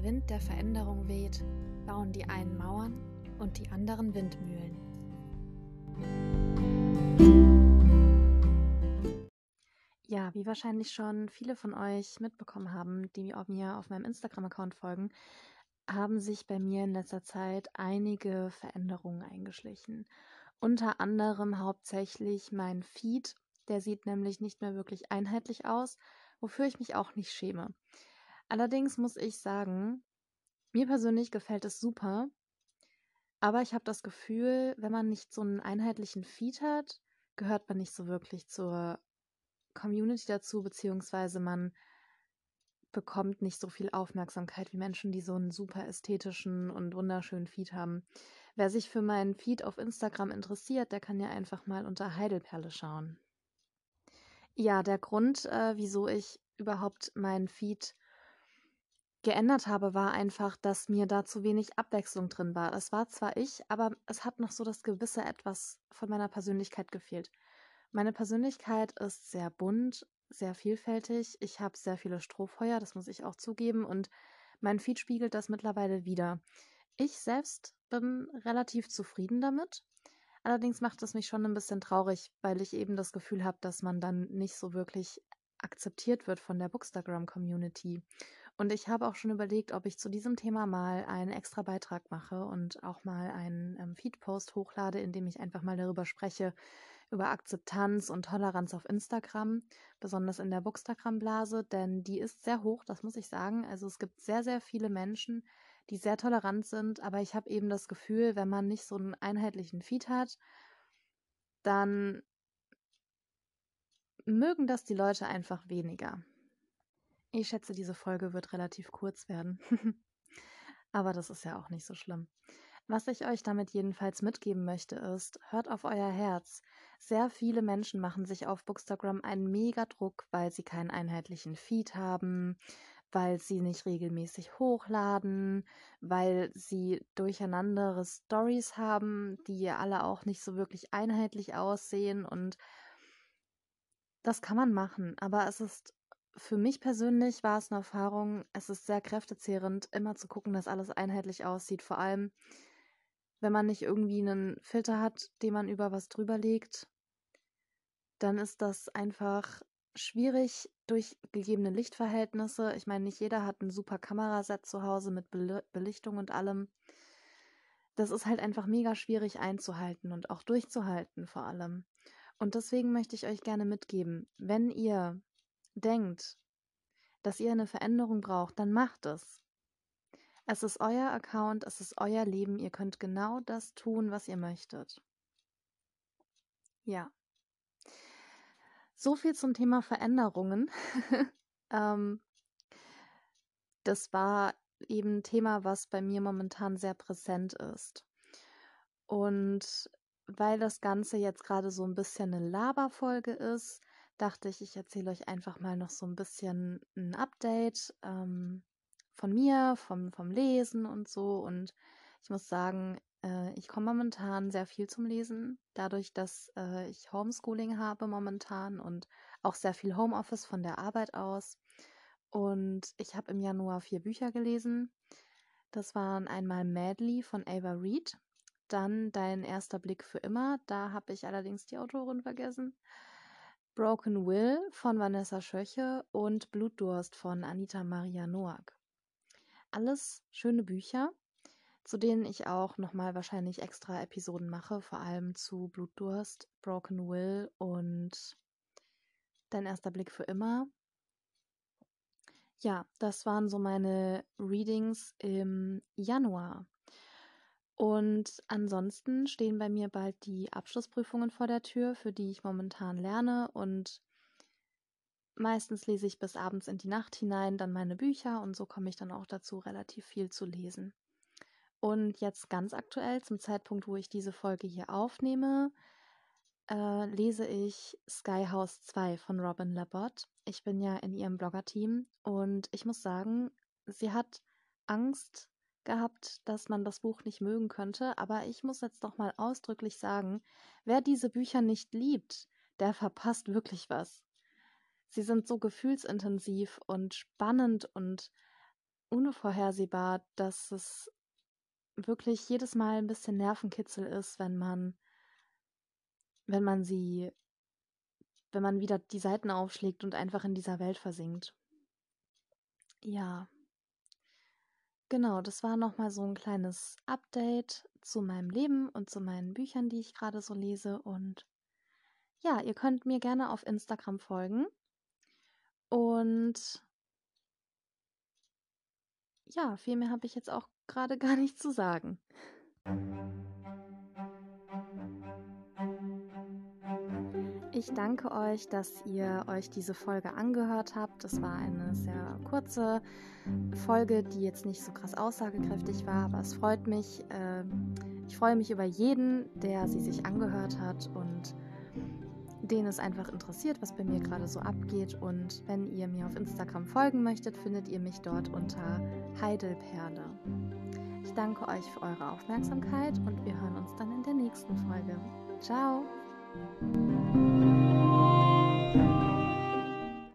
der Wind der Veränderung weht, bauen die einen Mauern und die anderen Windmühlen. Ja, wie wahrscheinlich schon viele von euch mitbekommen haben, die mir auf meinem Instagram-Account folgen, haben sich bei mir in letzter Zeit einige Veränderungen eingeschlichen. Unter anderem hauptsächlich mein Feed, der sieht nämlich nicht mehr wirklich einheitlich aus, wofür ich mich auch nicht schäme. Allerdings muss ich sagen, mir persönlich gefällt es super, aber ich habe das Gefühl, wenn man nicht so einen einheitlichen Feed hat, gehört man nicht so wirklich zur Community dazu, beziehungsweise man bekommt nicht so viel Aufmerksamkeit wie Menschen, die so einen super ästhetischen und wunderschönen Feed haben. Wer sich für meinen Feed auf Instagram interessiert, der kann ja einfach mal unter Heidelperle schauen. Ja, der Grund, äh, wieso ich überhaupt meinen Feed geändert habe, war einfach, dass mir da zu wenig Abwechslung drin war. Es war zwar ich, aber es hat noch so das gewisse etwas von meiner Persönlichkeit gefehlt. Meine Persönlichkeit ist sehr bunt, sehr vielfältig. Ich habe sehr viele Strohfeuer, das muss ich auch zugeben, und mein Feed spiegelt das mittlerweile wieder. Ich selbst bin relativ zufrieden damit. Allerdings macht es mich schon ein bisschen traurig, weil ich eben das Gefühl habe, dass man dann nicht so wirklich akzeptiert wird von der Bookstagram-Community. Und ich habe auch schon überlegt, ob ich zu diesem Thema mal einen extra Beitrag mache und auch mal einen ähm, Feed-Post hochlade, in dem ich einfach mal darüber spreche, über Akzeptanz und Toleranz auf Instagram, besonders in der Bookstagram-Blase, denn die ist sehr hoch, das muss ich sagen. Also es gibt sehr, sehr viele Menschen, die sehr tolerant sind, aber ich habe eben das Gefühl, wenn man nicht so einen einheitlichen Feed hat, dann mögen das die Leute einfach weniger. Ich schätze, diese Folge wird relativ kurz werden. Aber das ist ja auch nicht so schlimm. Was ich euch damit jedenfalls mitgeben möchte, ist, hört auf euer Herz. Sehr viele Menschen machen sich auf Bookstagram einen mega Druck, weil sie keinen einheitlichen Feed haben, weil sie nicht regelmäßig hochladen, weil sie durcheinandere Stories haben, die alle auch nicht so wirklich einheitlich aussehen und das kann man machen, aber es ist für mich persönlich war es eine Erfahrung, es ist sehr kräftezehrend, immer zu gucken, dass alles einheitlich aussieht. Vor allem, wenn man nicht irgendwie einen Filter hat, den man über was drüber legt, dann ist das einfach schwierig durch gegebene Lichtverhältnisse. Ich meine, nicht jeder hat ein super Kameraset zu Hause mit Belichtung und allem. Das ist halt einfach mega schwierig einzuhalten und auch durchzuhalten vor allem. Und deswegen möchte ich euch gerne mitgeben, wenn ihr denkt, dass ihr eine Veränderung braucht, dann macht es. Es ist euer Account, es ist euer Leben, ihr könnt genau das tun, was ihr möchtet. Ja. So viel zum Thema Veränderungen. ähm, das war eben ein Thema, was bei mir momentan sehr präsent ist. Und weil das Ganze jetzt gerade so ein bisschen eine Laberfolge ist, dachte ich, ich erzähle euch einfach mal noch so ein bisschen ein Update ähm, von mir, vom, vom Lesen und so. Und ich muss sagen, äh, ich komme momentan sehr viel zum Lesen, dadurch, dass äh, ich Homeschooling habe momentan und auch sehr viel Homeoffice von der Arbeit aus. Und ich habe im Januar vier Bücher gelesen. Das waren einmal Madly von Ava Reed, dann Dein erster Blick für immer. Da habe ich allerdings die Autorin vergessen. Broken Will von Vanessa Schöche und Blutdurst von Anita Maria Noack. Alles schöne Bücher, zu denen ich auch nochmal wahrscheinlich extra Episoden mache, vor allem zu Blutdurst, Broken Will und Dein erster Blick für immer. Ja, das waren so meine Readings im Januar. Und ansonsten stehen bei mir bald die Abschlussprüfungen vor der Tür, für die ich momentan lerne. Und meistens lese ich bis abends in die Nacht hinein dann meine Bücher und so komme ich dann auch dazu, relativ viel zu lesen. Und jetzt ganz aktuell, zum Zeitpunkt, wo ich diese Folge hier aufnehme, äh, lese ich Sky House 2 von Robin Labott. Ich bin ja in ihrem Blogger-Team und ich muss sagen, sie hat Angst gehabt, dass man das Buch nicht mögen könnte, aber ich muss jetzt doch mal ausdrücklich sagen, wer diese Bücher nicht liebt, der verpasst wirklich was. Sie sind so gefühlsintensiv und spannend und unvorhersehbar, dass es wirklich jedes Mal ein bisschen Nervenkitzel ist, wenn man wenn man sie wenn man wieder die Seiten aufschlägt und einfach in dieser Welt versinkt. Ja. Genau, das war noch mal so ein kleines Update zu meinem Leben und zu meinen Büchern, die ich gerade so lese und ja, ihr könnt mir gerne auf Instagram folgen. Und ja, viel mehr habe ich jetzt auch gerade gar nicht zu sagen. Ich danke euch, dass ihr euch diese Folge angehört habt. Das war eine sehr kurze Folge, die jetzt nicht so krass aussagekräftig war, aber es freut mich. Ähm, ich freue mich über jeden, der sie sich angehört hat und den es einfach interessiert, was bei mir gerade so abgeht. Und wenn ihr mir auf Instagram folgen möchtet, findet ihr mich dort unter Heidelperle. Ich danke euch für eure Aufmerksamkeit und wir hören uns dann in der nächsten Folge. Ciao!